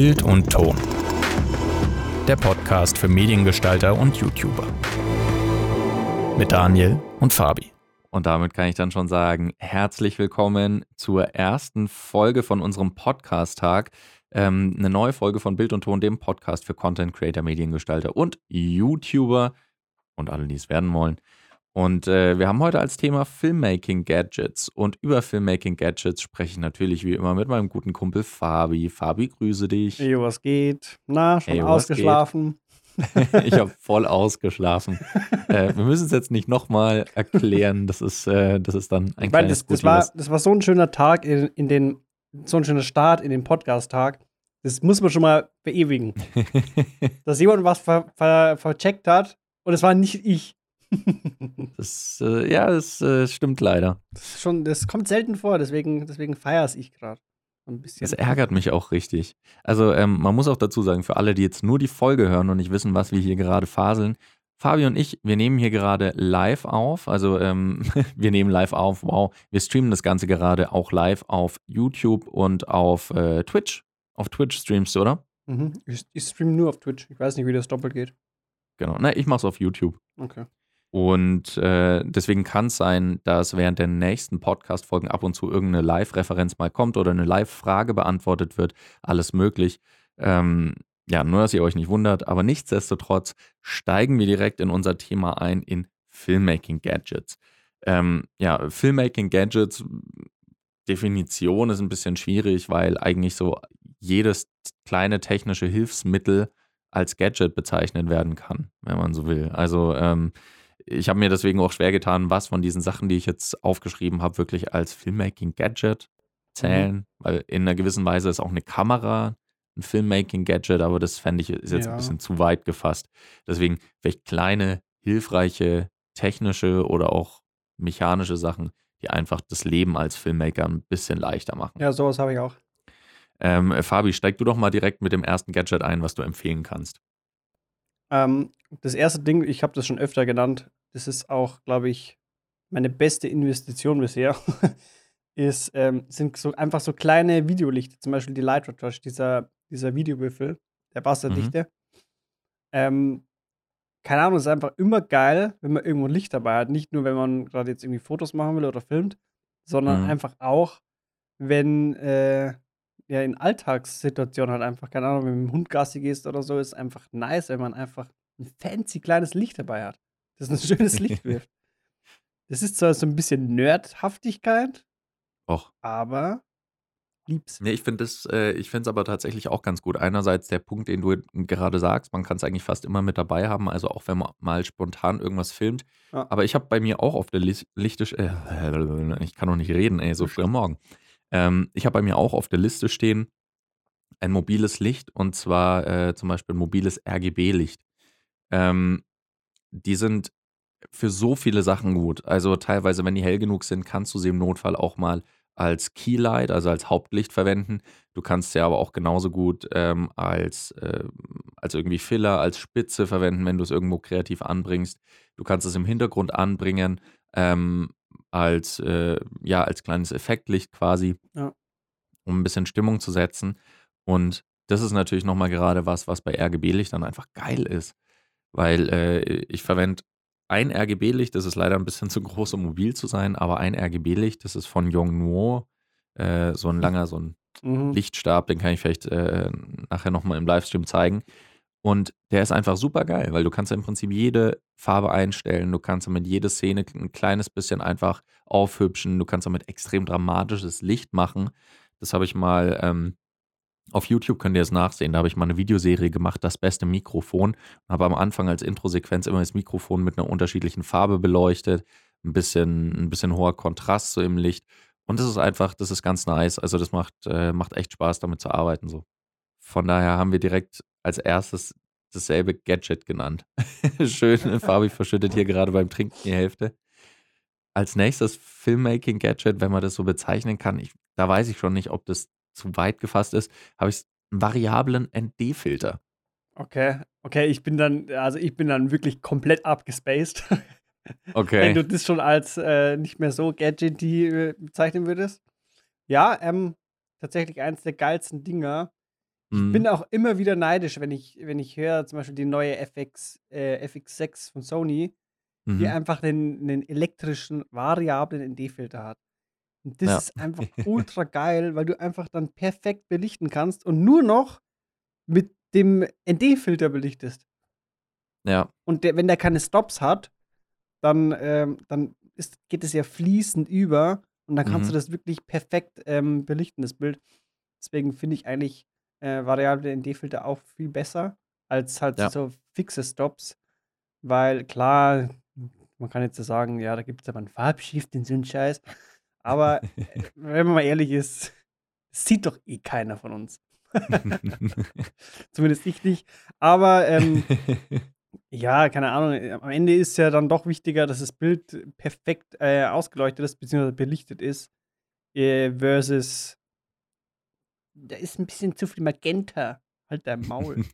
Bild und Ton. Der Podcast für Mediengestalter und YouTuber. Mit Daniel und Fabi. Und damit kann ich dann schon sagen, herzlich willkommen zur ersten Folge von unserem Podcast-Tag. Ähm, eine neue Folge von Bild und Ton, dem Podcast für Content Creator, Mediengestalter und YouTuber und alle, die es werden wollen. Und äh, wir haben heute als Thema Filmmaking Gadgets. Und über Filmmaking Gadgets spreche ich natürlich wie immer mit meinem guten Kumpel Fabi. Fabi, grüße dich. Hey, was geht? Na, schon hey, ausgeschlafen? ich habe voll ausgeschlafen. äh, wir müssen es jetzt nicht nochmal erklären. Das ist, äh, das ist dann ein ich kleines das, das, war, das war so ein schöner Tag in, in den, so ein schöner Start in den Podcast-Tag. Das muss man schon mal verewigen. Dass jemand was ver, ver, vercheckt hat und es war nicht ich. das, äh, ja, das äh, stimmt leider. Das, schon, das kommt selten vor, deswegen, deswegen feiere ich gerade. Ein bisschen. Das ärgert mich auch richtig. Also, ähm, man muss auch dazu sagen, für alle, die jetzt nur die Folge hören und nicht wissen, was wir hier gerade faseln, Fabi und ich, wir nehmen hier gerade live auf. Also, ähm, wir nehmen live auf. Wow. Wir streamen das Ganze gerade auch live auf YouTube und auf äh, Twitch. Auf Twitch streamst du, oder? Mhm. Ich, ich streame nur auf Twitch. Ich weiß nicht, wie das doppelt geht. Genau. Na, ich mach's auf YouTube. Okay. Und äh, deswegen kann es sein, dass während der nächsten Podcast-Folgen ab und zu irgendeine Live-Referenz mal kommt oder eine Live-Frage beantwortet wird. Alles möglich. Ähm, ja, nur, dass ihr euch nicht wundert. Aber nichtsdestotrotz steigen wir direkt in unser Thema ein, in Filmmaking-Gadgets. Ähm, ja, Filmmaking-Gadgets, Definition ist ein bisschen schwierig, weil eigentlich so jedes kleine technische Hilfsmittel als Gadget bezeichnet werden kann, wenn man so will. Also ähm, ich habe mir deswegen auch schwer getan, was von diesen Sachen, die ich jetzt aufgeschrieben habe, wirklich als Filmmaking-Gadget zählen, mhm. weil in einer gewissen Weise ist auch eine Kamera ein Filmmaking-Gadget, aber das fände ich ist jetzt ja. ein bisschen zu weit gefasst. Deswegen vielleicht kleine, hilfreiche, technische oder auch mechanische Sachen, die einfach das Leben als Filmmaker ein bisschen leichter machen. Ja, sowas habe ich auch. Ähm, Fabi, steig du doch mal direkt mit dem ersten Gadget ein, was du empfehlen kannst. Ähm, das erste Ding, ich habe das schon öfter genannt, das ist auch, glaube ich, meine beste Investition bisher, ist, ähm, sind so einfach so kleine Videolichter, zum Beispiel die Light Touch, dieser, dieser Videowürfel, der Wasserdichte. Mhm. Ähm, keine Ahnung, ist einfach immer geil, wenn man irgendwo ein Licht dabei hat. Nicht nur, wenn man gerade jetzt irgendwie Fotos machen will oder filmt, sondern mhm. einfach auch, wenn äh, ja in Alltagssituationen halt einfach, keine Ahnung, wenn du mit dem Hund Gassi gehst oder so, ist einfach nice, wenn man einfach ein fancy kleines Licht dabei hat, das ein schönes Licht wirft. Das ist zwar so ein bisschen Nerdhaftigkeit, Och. aber lieb's. Nee, ich finde es äh, aber tatsächlich auch ganz gut. Einerseits der Punkt, den du gerade sagst, man kann es eigentlich fast immer mit dabei haben, also auch wenn man mal spontan irgendwas filmt. Ja. Aber ich habe bei mir auch auf der Lichte, äh, ich kann noch nicht reden, ey, so früh am Morgen. Ähm, ich habe bei mir auch auf der Liste stehen ein mobiles Licht und zwar äh, zum Beispiel ein mobiles RGB-Licht. Ähm, die sind für so viele Sachen gut. Also teilweise, wenn die hell genug sind, kannst du sie im Notfall auch mal als Keylight, also als Hauptlicht verwenden. Du kannst sie aber auch genauso gut ähm, als, äh, als irgendwie Filler, als Spitze verwenden, wenn du es irgendwo kreativ anbringst. Du kannst es im Hintergrund anbringen. Ähm, als, äh, ja, als kleines Effektlicht quasi, ja. um ein bisschen Stimmung zu setzen. Und das ist natürlich nochmal gerade was, was bei RGB-Lichtern einfach geil ist. Weil äh, ich verwende ein RGB-Licht, das ist leider ein bisschen zu groß, um mobil zu sein, aber ein RGB-Licht, das ist von Yongnuo, äh, so ein hm. langer, so ein mhm. Lichtstab, den kann ich vielleicht äh, nachher nochmal im Livestream zeigen. Und der ist einfach super geil, weil du kannst im Prinzip jede Farbe einstellen, du kannst damit jede Szene ein kleines bisschen einfach aufhübschen, du kannst damit extrem dramatisches Licht machen. Das habe ich mal ähm, auf YouTube könnt ihr es nachsehen. Da habe ich mal eine Videoserie gemacht, das beste Mikrofon. Und habe am Anfang als Introsequenz immer das Mikrofon mit einer unterschiedlichen Farbe beleuchtet. Ein bisschen, ein bisschen hoher Kontrast so im Licht. Und das ist einfach, das ist ganz nice. Also das macht, äh, macht echt Spaß, damit zu arbeiten. So. Von daher haben wir direkt als erstes dasselbe Gadget genannt. Schön, Fabi verschüttet hier gerade beim Trinken die Hälfte. Als nächstes Filmmaking-Gadget, wenn man das so bezeichnen kann, ich, da weiß ich schon nicht, ob das zu weit gefasst ist, habe ich einen variablen ND-Filter. Okay, okay, ich bin dann, also ich bin dann wirklich komplett abgespaced. Okay. Wenn du das schon als äh, nicht mehr so Gadget äh, bezeichnen würdest. Ja, ähm, tatsächlich eins der geilsten Dinger Ich Mhm. bin auch immer wieder neidisch, wenn ich, wenn ich höre, zum Beispiel die neue FX, äh, FX6 von Sony, die Mhm. einfach den, den elektrischen variablen ND-Filter hat. Und das Ja. ist einfach ultra geil, weil du einfach dann perfekt belichten kannst und nur noch mit dem ND-Filter belichtest. Ja. Und der, wenn der keine Stops hat, dann, ähm, dann ist, geht es ja fließend über und dann kannst Mhm. du das wirklich perfekt ähm, belichten, das Bild. Deswegen finde ich eigentlich äh, variable ND-Filter auch viel besser als halt Ja. so fixe Stops. Weil klar, man kann jetzt so sagen, ja, da gibt es aber einen Farbshift in so einen Scheiß. Aber äh, wenn man mal ehrlich ist, sieht doch eh keiner von uns. Zumindest ich nicht. Aber ähm, ja, keine Ahnung. äh, Am Ende ist ja dann doch wichtiger, dass das Bild perfekt äh, ausgeleuchtet ist, beziehungsweise belichtet ist, äh, versus da ist ein bisschen zu viel Magenta. Halt dein Maul.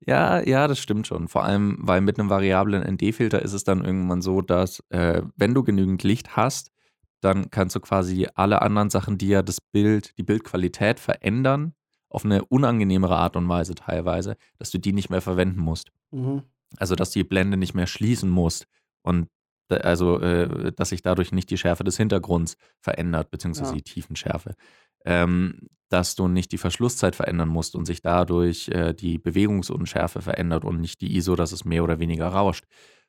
Ja, ja, das stimmt schon. Vor allem, weil mit einem variablen ND-Filter ist es dann irgendwann so, dass äh, wenn du genügend Licht hast, dann kannst du quasi alle anderen Sachen, die ja das Bild, die Bildqualität verändern, auf eine unangenehmere Art und Weise teilweise, dass du die nicht mehr verwenden musst. mhm. Also, dass du die Blende nicht mehr schließen musst und also, äh, dass sich dadurch nicht die Schärfe des Hintergrunds verändert, beziehungsweise Ja. die Tiefenschärfe. Ähm, dass du nicht die Verschlusszeit verändern musst und sich dadurch äh, die Bewegungsunschärfe verändert und nicht die ISO, dass es mehr oder weniger rauscht.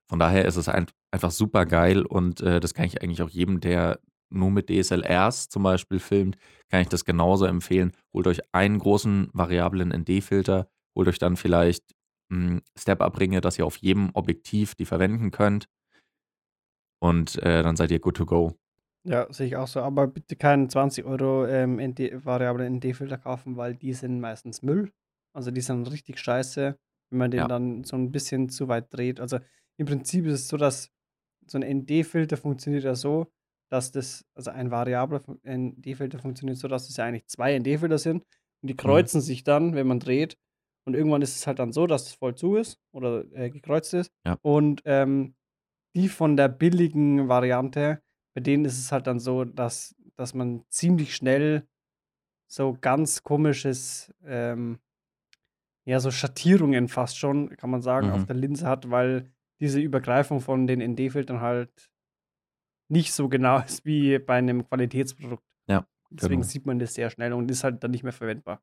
Von daher ist es ein, einfach super geil und äh, das kann ich eigentlich auch jedem, der nur mit DSLRs zum Beispiel filmt, kann ich das genauso empfehlen. Holt euch einen großen variablen ND-Filter, holt euch dann vielleicht mh, Step-Up-Ringe, dass ihr auf jedem Objektiv die verwenden könnt und äh, dann seid ihr good to go. Ja, sehe ich auch so. Aber bitte keinen 20 Euro ähm, ND, variablen ND-Filter kaufen, weil die sind meistens Müll. Also die sind richtig scheiße, wenn man den Ja. dann so ein bisschen zu weit dreht. Also im Prinzip ist es so, dass so ein ND-Filter funktioniert ja so, dass das, also ein variabler ND-Filter funktioniert so, dass es ja eigentlich zwei ND-Filter sind und die kreuzen sich dann, wenn man dreht. Und irgendwann ist es halt dann so, dass es voll zu ist oder äh, gekreuzt ist. Ja. Und ähm, die von der billigen Variante, bei denen ist es halt dann so, dass, dass man ziemlich schnell so ganz komisches, ähm, ja, so Schattierungen fast schon, kann man sagen, auf Mhm. der Linse hat, weil diese Übergreifung von den ND-Filtern halt nicht so genau ist wie bei einem Qualitätsprodukt. Ja, Deswegen genau. sieht man das sehr schnell und ist halt dann nicht mehr verwendbar.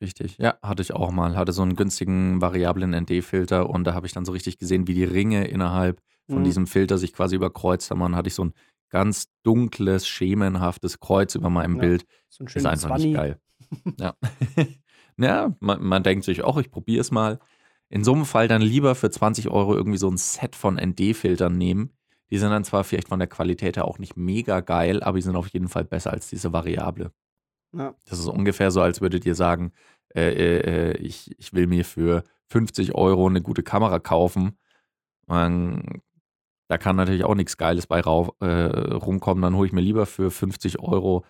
Richtig, ja, hatte ich auch mal. Hatte so einen günstigen variablen ND-Filter und da habe ich dann so richtig gesehen, wie die Ringe innerhalb von Mhm. diesem Filter sich quasi überkreuzt haben. Dann hatte ich so ein ganz dunkles, schemenhaftes Kreuz über meinem Ja, Bild. So ein Ist einfach nicht geil. Ja, ja man, man denkt sich auch, ich probiere es mal. In so einem Fall dann lieber für 20 Euro irgendwie so ein Set von ND-Filtern nehmen. Die sind dann zwar vielleicht von der Qualität her auch nicht mega geil, aber die sind auf jeden Fall besser als diese Variable. Ja. Das ist ungefähr so, als würdet ihr sagen, äh, äh, äh, ich, ich will mir für 50 Euro eine gute Kamera kaufen. Und da kann natürlich auch nichts Geiles bei rau, äh, rumkommen. Dann hole ich mir lieber für 50 Euro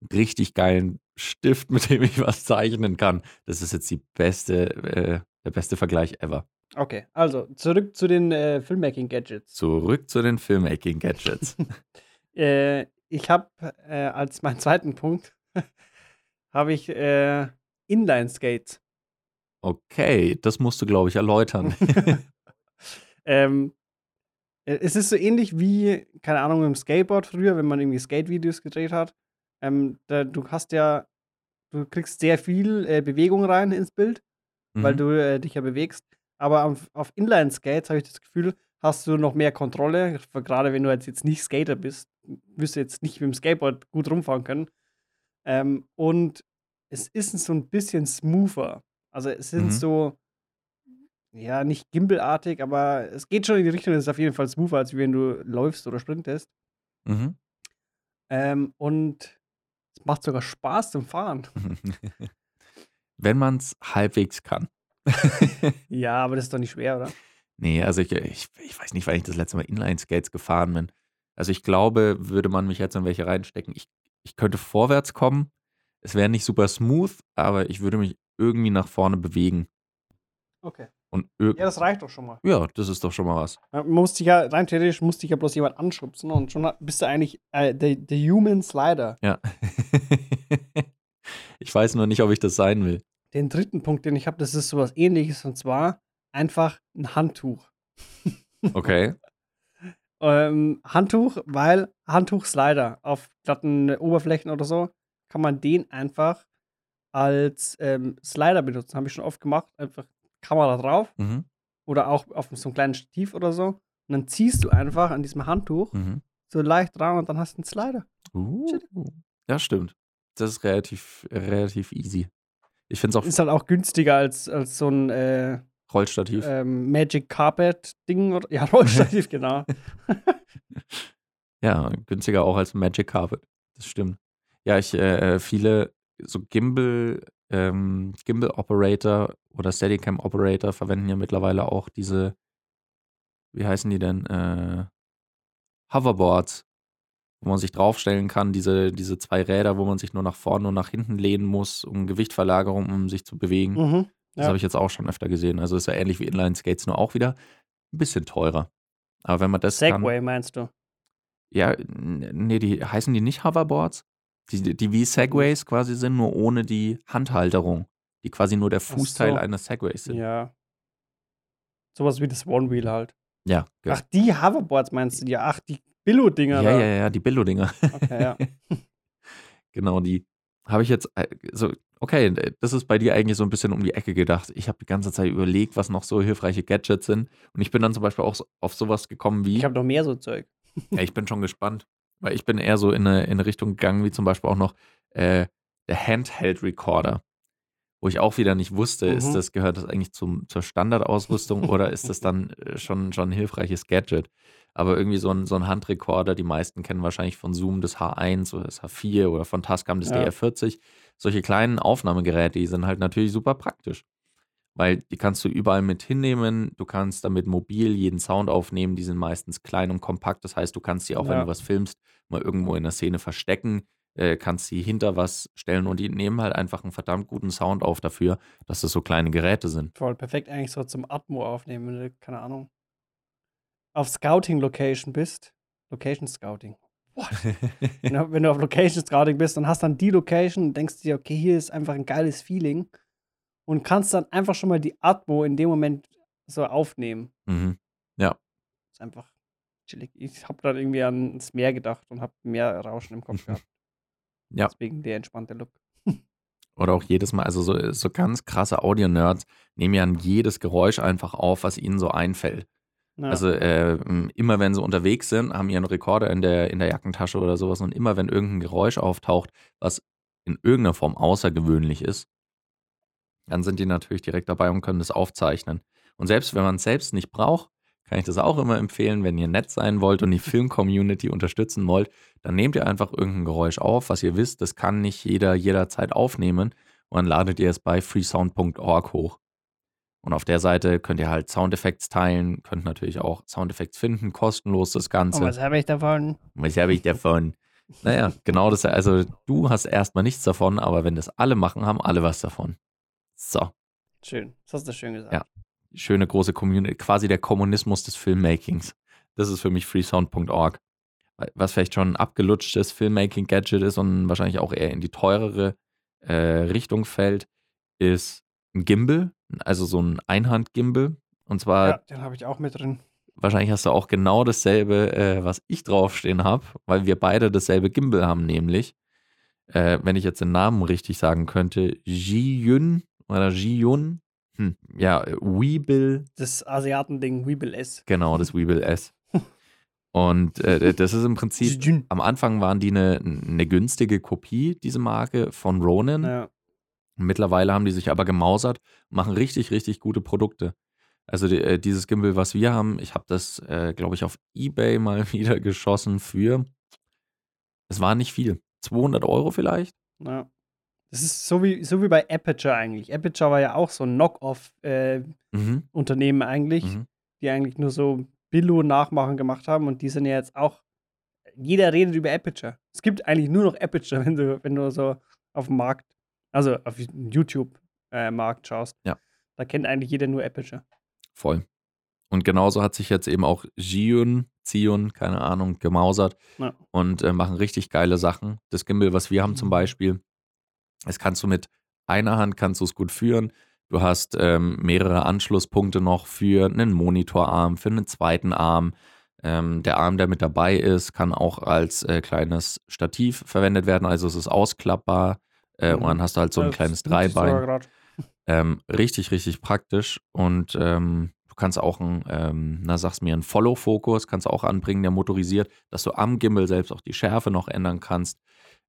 einen richtig geilen Stift, mit dem ich was zeichnen kann. Das ist jetzt die beste, äh, der beste Vergleich ever. Okay, also zurück zu den äh, Filmmaking-Gadgets. Zurück zu den Filmmaking-Gadgets. Äh, ich habe äh, als meinen zweiten Punkt habe ich äh, Inline-Skates. Okay, das musst du, glaube ich, erläutern. ähm, äh, es ist so ähnlich wie, keine Ahnung, im Skateboard früher, wenn man irgendwie Skate-Videos gedreht hat. Ähm, da, du hast ja, du kriegst sehr viel äh, Bewegung rein ins Bild, weil Mhm. du äh, dich ja bewegst. Aber auf, auf Inline-Skates habe ich das Gefühl, hast du noch mehr Kontrolle. Gerade wenn du jetzt, jetzt nicht Skater bist, wirst du jetzt nicht mit dem Skateboard gut rumfahren können. Ähm, und es ist so ein bisschen smoother. Also es sind Mhm. so, ja, nicht gimbalartig, aber es geht schon in die Richtung, es ist auf jeden Fall smoother, als wenn du läufst oder sprintest. Mhm. Ähm, und es macht sogar Spaß zum Fahren. Wenn man es halbwegs kann. Ja, aber das ist doch nicht schwer, oder? Nee, also ich, ich, ich weiß nicht, wann ich das letzte Mal Inline-Skates gefahren bin. Also ich glaube, würde man mich jetzt in welche reinstecken, ich, ich könnte vorwärts kommen. Es wäre nicht super smooth, aber ich würde mich irgendwie nach vorne bewegen. Okay. Und Ja, das reicht doch schon mal. ja, das ist doch schon mal was. Man muss dich ja, rein theoretisch musste dich ja bloß jemand anschubsen und schon bist du eigentlich äh, der, der Human Slider. Ja. Ich weiß nur nicht, ob ich das sein will. Den dritten Punkt, den ich habe, das ist sowas ähnliches und zwar einfach ein Handtuch. Okay. Ähm, Handtuch, weil Handtuchslider auf glatten Oberflächen oder so, kann man den einfach als ähm, Slider benutzen. Habe ich schon oft gemacht. Einfach Kamera drauf Mhm. oder auch auf so einem kleinen Stativ oder so. Und dann ziehst du einfach an diesem Handtuch Mhm. so leicht dran und dann hast du einen Slider. Uh. Ja, stimmt. Das ist relativ, relativ easy. Ich finde es auch Ist halt auch günstiger als, als so ein äh, Rollstativ. ähm, Magic Carpet Ding. Oder, ja, Rollstativ, genau. Ja, günstiger auch als Magic Carpet. Das stimmt. Ja, ich, äh, viele so Gimbal, ähm, Gimbal Operator oder Steadicam Operator verwenden ja mittlerweile auch diese, wie heißen die denn? Äh, Hoverboards, wo man sich draufstellen kann, diese, diese zwei Räder, wo man sich nur nach vorne und nach hinten lehnen muss, um Gewichtverlagerung, um sich zu bewegen. Mhm. Das Ja. habe ich jetzt auch schon öfter gesehen. Also ist ja ähnlich wie Inline Skates, nur auch wieder ein bisschen teurer. Aber wenn man das kann, Segway meinst du? ja, nee, die heißen die nicht Hoverboards? Die, die wie Segways quasi sind, nur ohne die Handhalterung. Die quasi nur der Fußteil so. eines Segways sind. Ja. Sowas wie das One Wheel halt. Ja, ja. Ach, die Hoverboards meinst du? Ja, ach, die Billo-Dinger. ja, da. ja, ja, die Billo-Dinger. Okay, ja. genau, die habe ich jetzt äh, so, okay, das ist bei dir eigentlich so ein bisschen um die Ecke gedacht. Ich habe die ganze Zeit überlegt, was noch so hilfreiche Gadgets sind. Und ich bin dann zum Beispiel auch auf sowas gekommen wie. Ich habe noch mehr so Zeug. Ja, ich bin schon gespannt. Weil ich bin eher so in eine, in eine Richtung gegangen, wie zum Beispiel auch noch äh, der Handheld Recorder. Wo ich auch wieder nicht wusste, ist Mhm. das, gehört das eigentlich zum, zur Standardausrüstung oder ist das dann äh, schon, schon ein hilfreiches Gadget? Aber irgendwie so ein, so ein Handrekorder, die meisten kennen wahrscheinlich von Zoom das H1 oder das H4 oder von Tascam das Ja. DR40. Solche kleinen Aufnahmegeräte, die sind halt natürlich super praktisch. Weil die kannst du überall mit hinnehmen. Du kannst damit mobil jeden Sound aufnehmen. Die sind meistens klein und kompakt. Das heißt, du kannst sie auch, wenn Ja. du was filmst, mal irgendwo in der Szene verstecken. Äh, kannst sie hinter was stellen und die nehmen halt einfach einen verdammt guten Sound auf dafür, dass das so kleine Geräte sind. Voll perfekt eigentlich so zum Atmo aufnehmen, wenn du, keine Ahnung, auf Scouting-Location bist. Location Scouting. What? wenn, du, wenn du auf Location Scouting bist und hast dann die Location und denkst dir, okay, hier ist einfach ein geiles Feeling und kannst dann einfach schon mal die Atmo in dem Moment so aufnehmen. mhm. ist einfach chillig. Ich habe dann irgendwie ans Meer gedacht und habe mehr Rauschen im Kopf gehabt. Ja. Deswegen der entspannte Look. Oder auch jedes Mal, also so, so ganz krasse Audio-Nerds nehmen ja jedes Geräusch einfach auf, was ihnen so einfällt. Ja. Also äh, immer wenn sie unterwegs sind, haben ihren Rekorder in der, in der Jackentasche oder sowas und immer wenn irgendein Geräusch auftaucht, was in irgendeiner Form außergewöhnlich ist, dann sind die natürlich direkt dabei und können das aufzeichnen. Und selbst wenn man es selbst nicht braucht, kann ich das auch immer empfehlen, wenn ihr nett sein wollt und die Film-Community unterstützen wollt, dann nehmt ihr einfach irgendein Geräusch auf, was ihr wisst, das kann nicht jeder jederzeit aufnehmen und dann ladet ihr es bei freesound.org hoch. Und auf der Seite könnt ihr halt Soundeffekte teilen, könnt natürlich auch Soundeffekte finden, kostenlos das und Ganze. was habe ich davon? Was habe ich davon? Naja, genau das. Also, du hast erstmal nichts davon, aber wenn das alle machen, haben alle was davon. So, Schön. Das hast du schön gesagt. Ja. schöne große Community, quasi der Kommunismus des Filmmakings. Das ist für mich freesound.org. Was vielleicht schon ein abgelutschtes Filmmaking-Gadget ist und wahrscheinlich auch eher in die teurere äh, Richtung fällt, ist ein Gimbal, also so ein Einhand-Gimbal. Und zwar Ja, den habe ich auch mit drin. Wahrscheinlich hast du auch genau dasselbe, äh, was ich draufstehen habe, weil wir beide dasselbe Gimbal haben, nämlich, äh, wenn ich jetzt den Namen richtig sagen könnte, Ji-Yun oder Ji-Yun. Hm, ja, Weebill, Das Asiatending Weeble S. genau, das Weebill S. Und äh, das ist im Prinzip, am Anfang waren die eine, eine günstige Kopie, diese Marke von Ronin. Ja. Mittlerweile haben die sich aber gemausert, machen richtig, richtig gute Produkte. Also die, äh, dieses Gimbal, was wir haben, ich habe das, äh, glaube ich, auf Ebay mal wieder geschossen für, es war nicht viel, 200 Euro vielleicht. ja. Das ist so wie, so wie bei Aperture eigentlich. Aperture war ja auch so ein Knock-off-Unternehmen Mhm. eigentlich, Mhm. die eigentlich nur so Billo-Nachmachen gemacht haben und die sind ja jetzt auch. Jeder redet über Aperture. Es gibt eigentlich nur noch Aperture, wenn du, wenn du so auf dem Markt, also auf YouTube-Markt schaust. Ja. Da kennt eigentlich jeder nur Aperture. Voll. Und genauso hat sich jetzt eben auch Jiun, Zion, keine Ahnung, gemausert Ja. und äh, machen richtig geile Sachen. Das Gimbal, was wir haben zum Mhm. Beispiel, Das kannst du mit einer Hand kannst du es gut führen. Du hast ähm, mehrere Anschlusspunkte noch für einen Monitorarm, für einen zweiten Arm. Ähm, der Arm, der mit dabei ist, kann auch als äh, kleines Stativ verwendet werden. Also es ist ausklappbar. Äh, Mhm. Und dann hast du halt so ein Das kleines Dreibein. Ähm, richtig, richtig praktisch. Und ähm, du kannst auch ein, ähm, na sag's mir, einen Follow-Fokus kannst du auch anbringen, der motorisiert, dass du am Gimbal selbst auch die Schärfe noch ändern kannst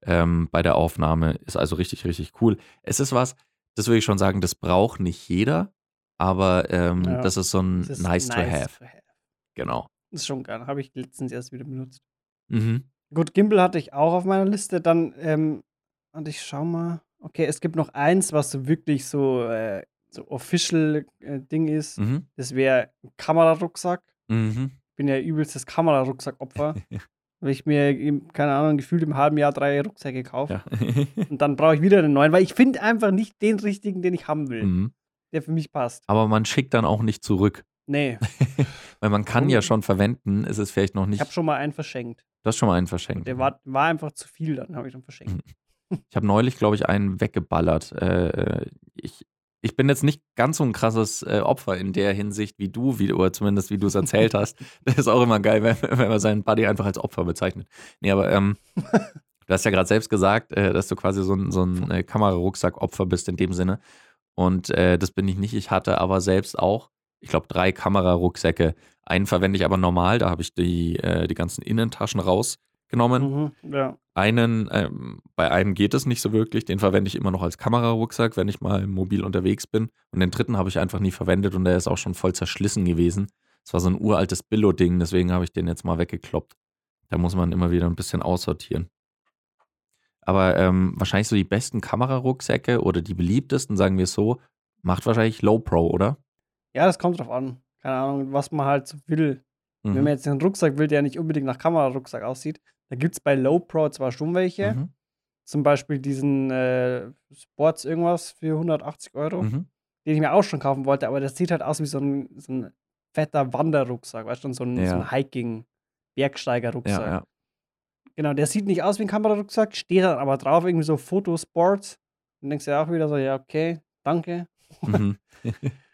ähm, bei der Aufnahme. Ist also richtig, richtig cool. Es ist was, das würde ich schon sagen, das braucht nicht jeder, aber ähm, Ja, das ist so ein Das ist nice, to have. Genau. Das ist schon geil. Habe ich letztens erst wieder benutzt. Mhm. Gut, Gimbal hatte ich auch auf meiner Liste. Dann, ähm, und ich schau mal. Okay, es gibt noch eins, was so wirklich so, äh, so official äh, Ding ist. Mhm. Das wäre ein Kamerarucksack. Mhm. Ich bin ja übelstes Kamerarucksack-Opfer. weil ich mir, keine Ahnung, gefühlt im halben Jahr drei Rucksäcke kaufe. Ja. Und dann brauche ich wieder einen neuen, weil ich finde einfach nicht den richtigen, den ich haben will, mhm. der für mich passt. Aber man schickt dann auch nicht zurück. Nee, Weil man kann ja schon verwenden, ist es vielleicht noch ich nicht. habe schon mal einen verschenkt. Du hast schon mal einen verschenkt. Der war, war einfach zu viel, dann habe ich dann verschenkt. Ich habe neulich, glaube ich, einen weggeballert. Äh, ich, ich bin jetzt nicht ganz so ein krasses äh, Opfer in der Hinsicht wie du, wie, oder zumindest wie du es erzählt hast. Das ist auch immer geil, wenn, wenn man seinen Buddy einfach als Opfer bezeichnet. Nee, aber ähm, du hast ja gerade selbst gesagt, äh, dass du quasi so ein, so ein äh, Kamerarucksack-Opfer bist in dem Sinne. Und äh, das bin ich nicht. Ich hatte aber selbst auch, ich glaube, drei Kamerarucksäcke. Einen verwende ich aber normal, da habe ich die, äh, die ganzen Innentaschen rausgenommen. Mhm, ja. Einen, ähm, bei einem geht es nicht so wirklich, den verwende ich immer noch als Kamerarucksack, wenn ich mal mobil unterwegs bin. Und den dritten habe ich einfach nie verwendet und der ist auch schon voll zerschlissen gewesen. Es war so ein uraltes Billo-Ding, deswegen habe ich den jetzt mal weggekloppt. Da muss man immer wieder ein bisschen aussortieren. Aber ähm, wahrscheinlich so die besten Kamerarucksäcke oder die beliebtesten, sagen wir es so, macht wahrscheinlich Low Pro, oder? ja, das kommt drauf an. Keine Ahnung, was man halt so will. Mhm. Wenn man jetzt einen Rucksack will, der nicht unbedingt nach Kamerarucksack aussieht, da gibt es bei Low Pro zwar schon welche. Mhm. Zum Beispiel diesen äh, Sports irgendwas für 180 Euro, Mhm. den ich mir auch schon kaufen wollte, aber das sieht halt aus wie so ein, so ein fetter Wanderrucksack, weißt du, so ein, so Ja. ein Hiking-Bergsteiger-Rucksack. Ja, ja. Genau, der sieht nicht aus wie ein Kamerarucksack, steht dann aber drauf, irgendwie so Fotosports. Und denkst dir auch wieder so, ja, okay, danke. Mhm.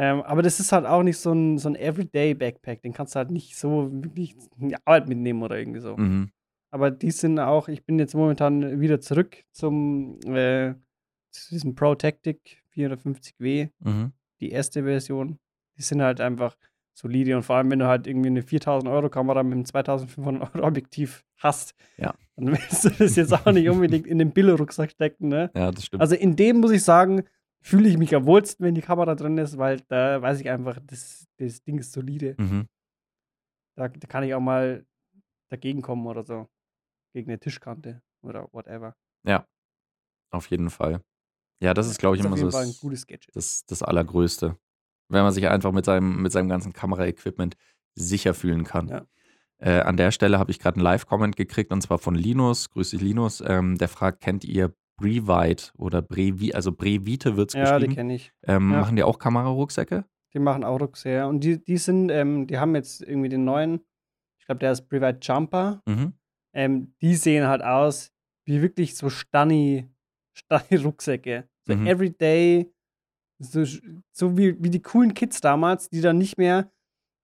Ähm, aber das ist halt auch nicht so ein, so ein Everyday-Backpack. Den kannst du halt nicht so wirklich in die Arbeit mitnehmen oder irgendwie so. mhm. Aber die sind auch, ich bin jetzt momentan wieder zurück zum äh, zu diesem Pro Tactic 450W, Mhm. die erste Version. Die sind halt einfach solide und vor allem, wenn du halt irgendwie eine 4000 Euro Kamera mit einem 2500 Euro Objektiv hast, Ja. dann willst du das jetzt auch nicht unbedingt in den Billo-Rucksack stecken, ne? Ja, das stimmt. Also in dem muss ich sagen, fühle ich mich am wohlsten, wenn die Kamera drin ist, weil da weiß ich einfach, das, das Ding ist solide. mhm. Da, da kann ich auch mal dagegen kommen oder so. Gegen eine Tischkante oder whatever. Auf jeden Fall. Ja, das ist, glaube ich, ist immer so das, gutes Gadget. das, das Allergrößte. Wenn man sich einfach mit seinem, mit seinem ganzen Kameraequipment sicher fühlen kann. Ja. Äh, an der Stelle habe ich gerade einen Live-Comment gekriegt und zwar von Linus. Grüß dich, Linus. Ähm, der fragt: Kennt ihr Brevite oder Brevi, also Brevite wird es Ja, die geschrieben? kenne ich. Ähm, ja. Machen die auch Kamerarucksäcke? Die machen auch Rucksäcke. Und die, die sind, ähm, die haben jetzt irgendwie den neuen, ich glaube, der ist Private Jumper. Mhm. Ähm, die sehen halt aus wie wirklich so Stunny, Stunny Rucksäcke. So Mhm. everyday, so, so wie, wie die coolen Kids damals, die dann nicht mehr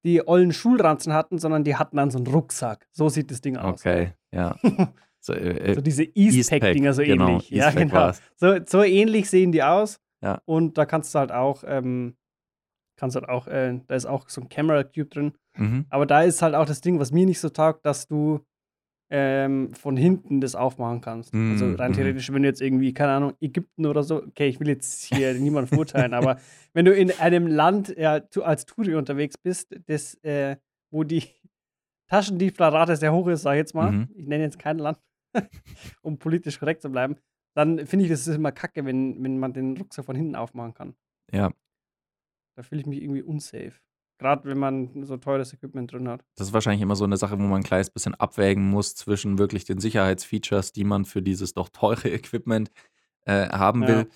die ollen Schulranzen hatten, sondern die hatten dann so einen Rucksack. So sieht das Ding aus. Okay, ja. So, äh, So diese Eastpack, Eastpack-Dinger so genau, ähnlich. Ja, Eastpack genau. war's. So, so ähnlich sehen die aus. Ja. Und da kannst du halt auch, ähm, kannst halt auch, äh, da ist auch so ein Camera Cube drin. mhm. Aber da ist halt auch das Ding, was mir nicht so taugt, dass du ähm, von hinten das aufmachen kannst. Mm, also rein mhm. theoretisch, wenn du jetzt irgendwie, keine Ahnung, Ägypten oder so, okay, ich will jetzt hier niemanden verurteilen, aber wenn du in einem Land ja, als Touri unterwegs bist, das, äh, wo die Taschendiebstahlrate sehr hoch ist, sag ich jetzt mal, Mhm. ich nenne jetzt kein Land, um politisch korrekt zu bleiben, dann finde ich, das ist immer kacke, wenn, wenn man den Rucksack von hinten aufmachen kann. Ja, Da fühle ich mich irgendwie unsafe. Gerade wenn man so teures Equipment drin hat. das ist wahrscheinlich immer so eine Sache, wo man ein kleines bisschen abwägen muss zwischen wirklich den Sicherheitsfeatures, die man für dieses doch teure Equipment äh, haben Ja. will,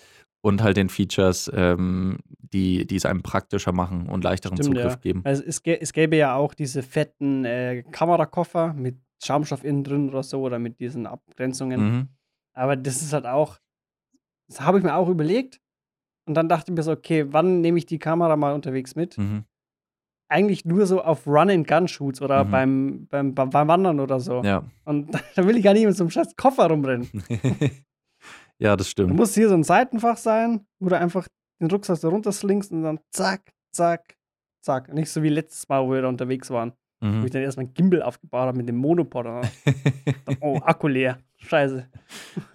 und halt den Features, ähm, die, die es einem praktischer machen und leichteren Stimmt, Zugriff ja. geben. Also es, gä- es gäbe ja auch diese fetten äh, Kamerakoffer mit Schaumstoff innen drin oder so oder mit diesen Abgrenzungen. Mhm. Aber das ist halt auch Das habe ich mir auch überlegt. Und dann dachte ich mir so, okay, wann nehme ich die Kamera mal unterwegs mit? Mhm. Eigentlich nur so auf Run-and-Gun-Shoots oder Mhm. beim, beim, beim Wandern oder so. Ja. Und da will ich gar nicht mit so einem scheiß Koffer rumrennen. ja, das Da stimmt. muss hier so ein Seitenfach sein, wo du einfach den Rucksack so runterslingst und dann zack, zack, zack. Nicht so wie letztes Mal, wo wir da unterwegs waren. Wo Mhm. ich dann erstmal ein Gimbal aufgebaut habe mit dem Monopod. Dann, oh, Akku leer. Scheiße.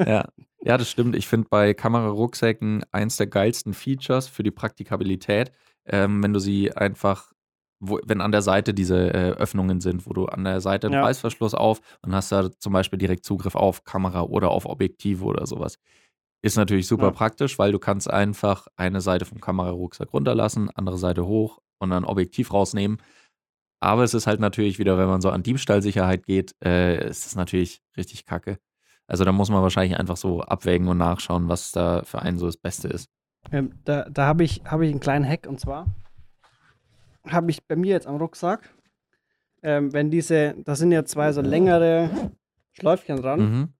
ja. ja, das stimmt. Ich finde bei Kamerarucksäcken eins der geilsten Features für die Praktikabilität, ähm, wenn du sie einfach, wo, wenn an der Seite diese äh, Öffnungen sind, wo du an der Seite einen Ja. Reißverschluss auf und hast da zum Beispiel direkt Zugriff auf Kamera oder auf Objektive oder sowas. Ist natürlich super Ja. praktisch, weil du kannst einfach eine Seite vom Kamerarucksack runterlassen, andere Seite hoch und dann Objektiv rausnehmen. Aber es ist halt natürlich wieder, wenn man so an Diebstahlsicherheit geht, äh, ist es natürlich richtig kacke. Also da muss man wahrscheinlich einfach so abwägen und nachschauen, was da für einen so das Beste ist. Ähm, da da habe ich, hab ich einen kleinen Hack und zwar habe ich bei mir jetzt am Rucksack, ähm, wenn diese, da sind ja zwei so längere Schläufchen dran Mhm.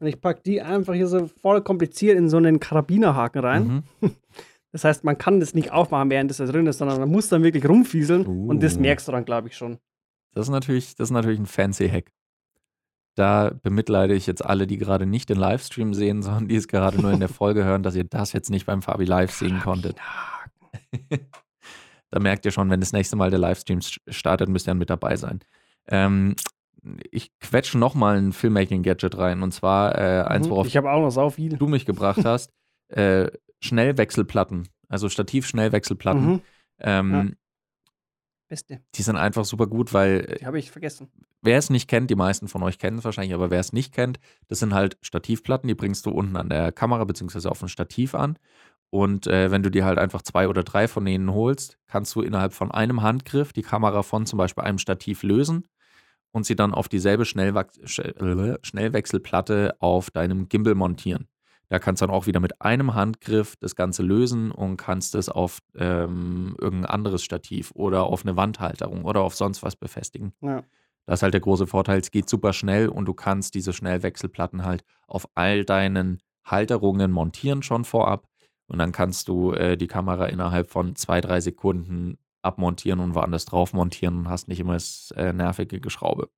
und ich packe die einfach hier so voll kompliziert in so einen Karabinerhaken rein. Mhm. Das heißt, man kann das nicht aufmachen, während das da drin ist, sondern man muss dann wirklich rumfieseln und das Uh. merkst du dann, glaube ich, schon. Das ist natürlich, das ist natürlich ein fancy Hack. Da bemitleide ich jetzt alle, die gerade nicht den Livestream sehen, sondern die es gerade nur in der Folge hören, dass ihr das jetzt nicht beim Fabi Live sehen konntet. da merkt ihr schon, wenn das nächste Mal der Livestream st- startet, müsst ihr dann mit dabei sein. Ähm, ich quetsche nochmal ein Filmmaking-Gadget rein und zwar äh, eins, Mhm. worauf Ich habe auch noch sau viel. du mich gebracht hast. Äh, Schnellwechselplatten, also Stativ-Schnellwechselplatten. Mhm. Ähm, Beste. Die sind einfach super gut, weil äh, Die habe ich vergessen. wer es nicht kennt, die meisten von euch kennen es wahrscheinlich, aber wer es nicht kennt, das sind halt Stativplatten, die bringst du unten an der Kamera beziehungsweise auf ein Stativ an. Und äh, wenn du dir halt einfach zwei oder drei von denen holst, kannst du innerhalb von einem Handgriff die Kamera von zum Beispiel einem Stativ lösen und sie dann auf dieselbe Schnellwechselplatte auf deinem Gimbal montieren. Da kannst du dann auch wieder mit einem Handgriff das Ganze lösen und kannst es auf ähm, irgendein anderes Stativ oder auf eine Wandhalterung oder auf sonst was befestigen. Ja. Das ist halt der große Vorteil, es geht super schnell und du kannst diese Schnellwechselplatten halt auf all deinen Halterungen montieren schon vorab und dann kannst du äh, die Kamera innerhalb von zwei, drei Sekunden abmontieren und woanders drauf montieren und hast nicht immer das äh, nervige Geschraube.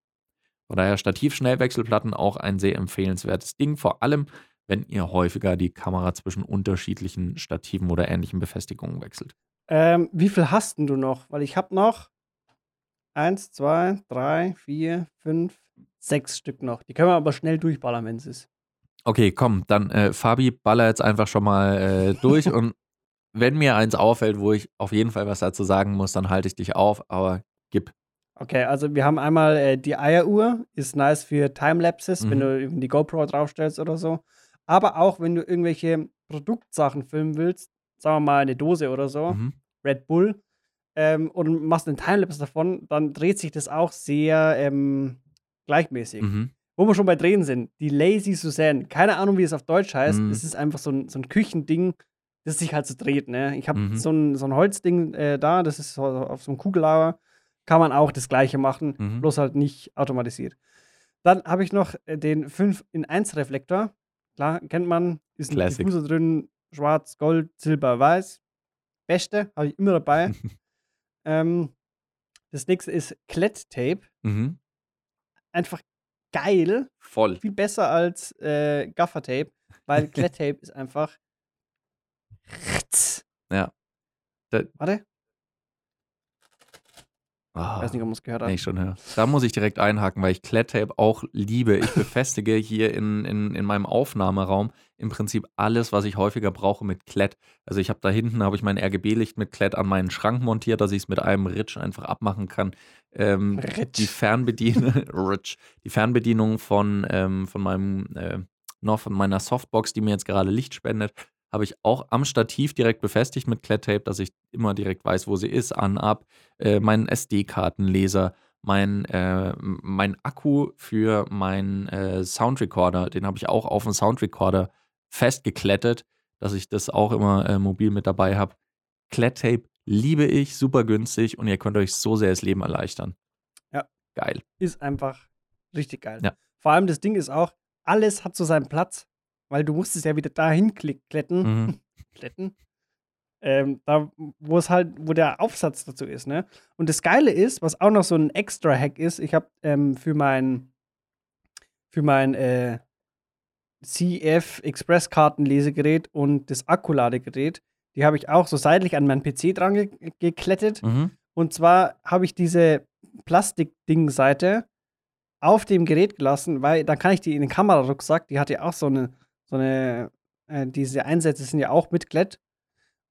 Von daher Stativ-Schnellwechselplatten auch ein sehr empfehlenswertes Ding, vor allem wenn ihr häufiger die Kamera zwischen unterschiedlichen Stativen oder ähnlichen Befestigungen wechselt. Ähm, wie viel hast denn du noch? Weil ich habe noch eins, zwei, drei, vier, fünf, sechs Stück noch. Die können wir aber schnell durchballern, wenn es ist. Okay, komm, dann äh, Fabi, baller jetzt einfach schon mal äh, durch und wenn mir eins auffällt, wo ich auf jeden Fall was dazu sagen muss, dann halte ich dich auf, aber gib. Okay, also wir haben einmal äh, die Eieruhr, ist nice für Timelapses, wenn Mhm. du eben die GoPro draufstellst oder so. Aber auch wenn du irgendwelche Produktsachen filmen willst, sagen wir mal eine Dose oder so, Mhm. Red Bull, ähm, und machst einen Timelapse davon, dann dreht sich das auch sehr ähm, gleichmäßig. Mhm. Wo wir schon bei Drehen sind, die Lazy Suzanne, keine Ahnung, wie es auf Deutsch heißt, Mhm. es ist einfach so ein, so ein Küchending, das sich halt so dreht. Ne? Ich habe Mhm. so, ein, so ein Holzding äh, da, das ist so auf so einem Kugellauer, kann man auch das gleiche machen, Mhm. bloß halt nicht automatisiert. Dann habe ich noch äh, den 5 in 1 Reflektor. Klar, kennt man, ist ein Classic. Diffuser drin, schwarz, gold, silber, weiß. Beste, habe ich immer dabei. ähm, das nächste ist Klett-Tape. Mhm. Einfach geil, Voll. viel besser als äh, Gaffer-Tape, weil Klett-Tape ist einfach. Ja. Da, Warte, Ah, weiß nicht, ob man es gehört hat. ich schon höre. Da muss ich direkt einhaken, weil ich Kletttape auch liebe. Ich befestige hier in, in, in meinem Aufnahmeraum im Prinzip alles, was ich häufiger brauche mit Klett. Also ich habe da hinten habe ich mein RGB-Licht mit Klett an meinen Schrank montiert, dass ich es mit einem Ritsch einfach abmachen kann. Ähm, Ritsch. die Fernbedienung, Ritsch, die Fernbedienung von, ähm, von meinem äh, noch von meiner Softbox, die mir jetzt gerade Licht spendet, habe ich auch am Stativ direkt befestigt mit Kletttape, dass ich immer direkt weiß, wo sie ist, an, ab. Äh, meinen SD-Kartenleser, mein, äh, mein Akku für meinen äh, Soundrecorder, den habe ich auch auf den Soundrecorder festgeklettet, dass ich das auch immer äh, mobil mit dabei habe. Kletttape liebe ich, super günstig und ihr könnt euch so sehr das Leben erleichtern. Ja. Geil. Ist einfach richtig geil. Ja. Vor allem das Ding ist auch, alles hat so seinen Platz. Weil du musst es ja wieder dahin kletten. Mhm. kletten. Ähm, da, wo es halt, wo der Aufsatz dazu ist, ne? Und das Geile ist, was auch noch so ein extra Hack ist, ich habe ähm, für mein für mein äh, CF Express Kartenlesegerät und das Akkuladegerät, die habe ich auch so seitlich an meinen PC dran ge geklettet. Mhm. Und zwar habe ich diese Plastik-Ding-Seite auf dem Gerät gelassen, weil dann kann ich die in den Kamerarucksack, die hat ja auch so eine, so eine, äh, diese Einsätze sind ja auch mit Klett.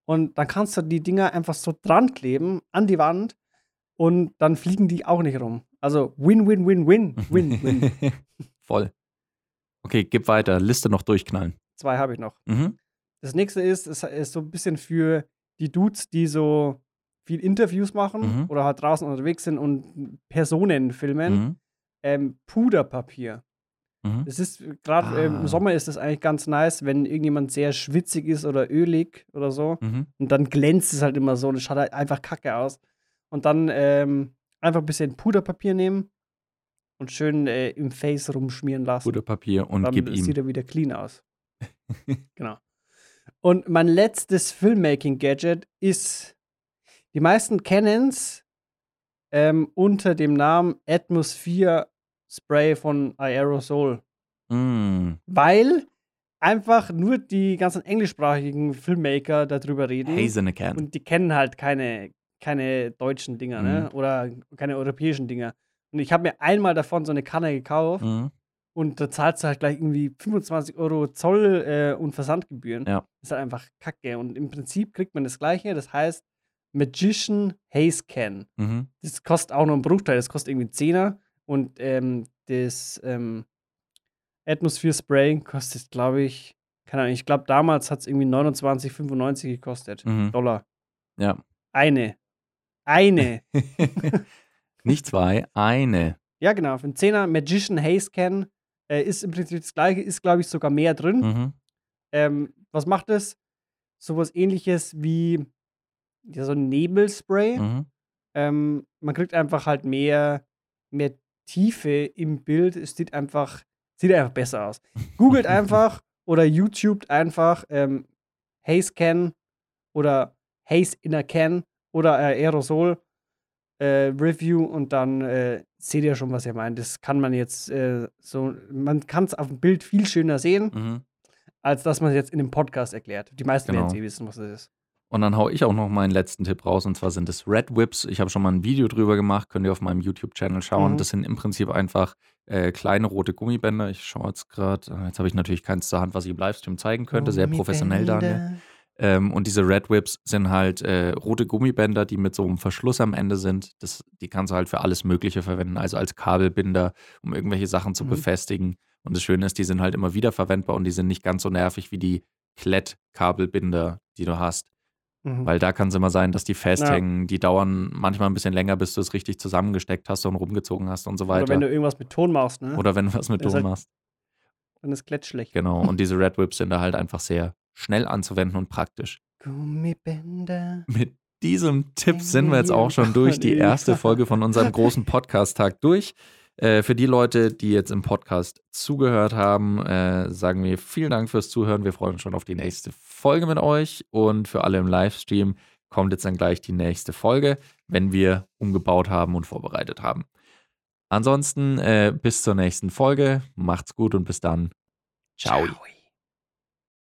Und dann kannst du die Dinger einfach so dran kleben an die Wand und dann fliegen die auch nicht rum. Also win, win, win, win, win, win. Voll. Okay, gib weiter. Liste noch durchknallen. Zwei habe ich noch. Mhm. Das nächste ist, es ist so ein bisschen für die Dudes, die so viel Interviews machen Mhm. oder halt draußen unterwegs sind und Personen filmen. Mhm. Ähm, Puderpapier. Mhm. Es ist gerade ähm, Ah. im Sommer ist das eigentlich ganz nice, wenn irgendjemand sehr schwitzig ist oder ölig oder so. Mhm. Und dann glänzt es halt immer so und es schaut halt einfach kacke aus. Und dann ähm, einfach ein bisschen Puderpapier nehmen und schön äh, im Face rumschmieren lassen. Puderpapier und dann gib sieht ihm. er wieder clean aus. genau. Und mein letztes Filmmaking-Gadget ist, die meisten kennen es ähm, unter dem Namen Atmosphere Spray von Aerosol. Mm. Weil einfach nur die ganzen englischsprachigen Filmmaker darüber reden. Hazenecan. Und die kennen halt keine, keine deutschen Dinger, ne? Mhm. Oder keine europäischen Dinger. Und ich habe mir einmal davon so eine Kanne gekauft Mhm. und da zahlst du halt gleich irgendwie 25 Euro Zoll äh, und Versandgebühren. Ja. Das ist halt einfach kacke. Und im Prinzip kriegt man das Gleiche. Das heißt Magician Haze Can. Mhm. Das kostet auch nur einen Bruchteil. Das kostet irgendwie einen Zehner. Und ähm, das ähm, Atmosphere Spray kostet, glaube ich, keine Ahnung, ich glaube, damals hat es irgendwie 29,95 gekostet. Mhm. Dollar. Ja. Eine. Eine. Nicht zwei, eine. ja, genau. Für einen Zehner Magician Haze Can äh, ist im Prinzip das gleiche, ist, glaube ich, sogar mehr drin. Mhm. Ähm, was macht es? Sowas ähnliches wie ja, so ein Nebelspray. Mhm. Ähm, man kriegt einfach halt mehr, mehr Tiefe im Bild. Es sieht einfach, sieht einfach besser aus. Googelt einfach oder YouTubet einfach ähm, Haze Can oder Haze in a Can oder äh, Aerosol äh, Review und dann äh, seht ihr schon, was ihr meint. Das kann man jetzt äh, so, man kann es auf dem Bild viel schöner sehen, Mhm. als dass man es jetzt in dem Podcast erklärt. Die meisten Genau. werden es eh wissen, was das ist. Und dann hau ich auch noch meinen letzten Tipp raus, und zwar sind es Red Whips. Ich habe schon mal ein Video drüber gemacht, könnt ihr auf meinem YouTube-Channel schauen. Mhm. Das sind im Prinzip einfach äh, kleine rote Gummibänder. Ich schaue jetzt gerade, äh, jetzt habe ich natürlich keins zur Hand, was ich im Livestream zeigen könnte. Sehr professionell, Daniel. Ähm, und diese Red Whips sind halt äh, rote Gummibänder, die mit so einem Verschluss am Ende sind. Das, die kannst du halt für alles Mögliche verwenden, also als Kabelbinder, um irgendwelche Sachen zu Mhm. befestigen. Und das Schöne ist, die sind halt immer wieder verwendbar und die sind nicht ganz so nervig wie die Klettkabelbinder, die du hast. Mhm. Weil da kann es immer sein, dass die festhängen. Die dauern manchmal ein bisschen länger, bis du es richtig zusammengesteckt hast und rumgezogen hast und so weiter. Oder wenn du irgendwas mit Ton machst, ne? Oder wenn du was mit Ton halt- machst. dann ist Klett schlecht. Genau. Und diese Red Whips sind da halt einfach sehr schnell anzuwenden und praktisch. Gummibänder. Mit diesem Tipp sind wir jetzt auch schon durch die erste Folge von unserem großen Podcast-Tag durch. Äh, für die Leute, die jetzt im Podcast zugehört haben, äh, sagen wir vielen Dank fürs Zuhören. Wir freuen uns schon auf die nächste Folge mit euch. Und für alle im Livestream kommt jetzt dann gleich die nächste Folge, wenn wir umgebaut haben und vorbereitet haben. Ansonsten äh, bis zur nächsten Folge. Macht's gut und bis dann. Ciao. Ciao.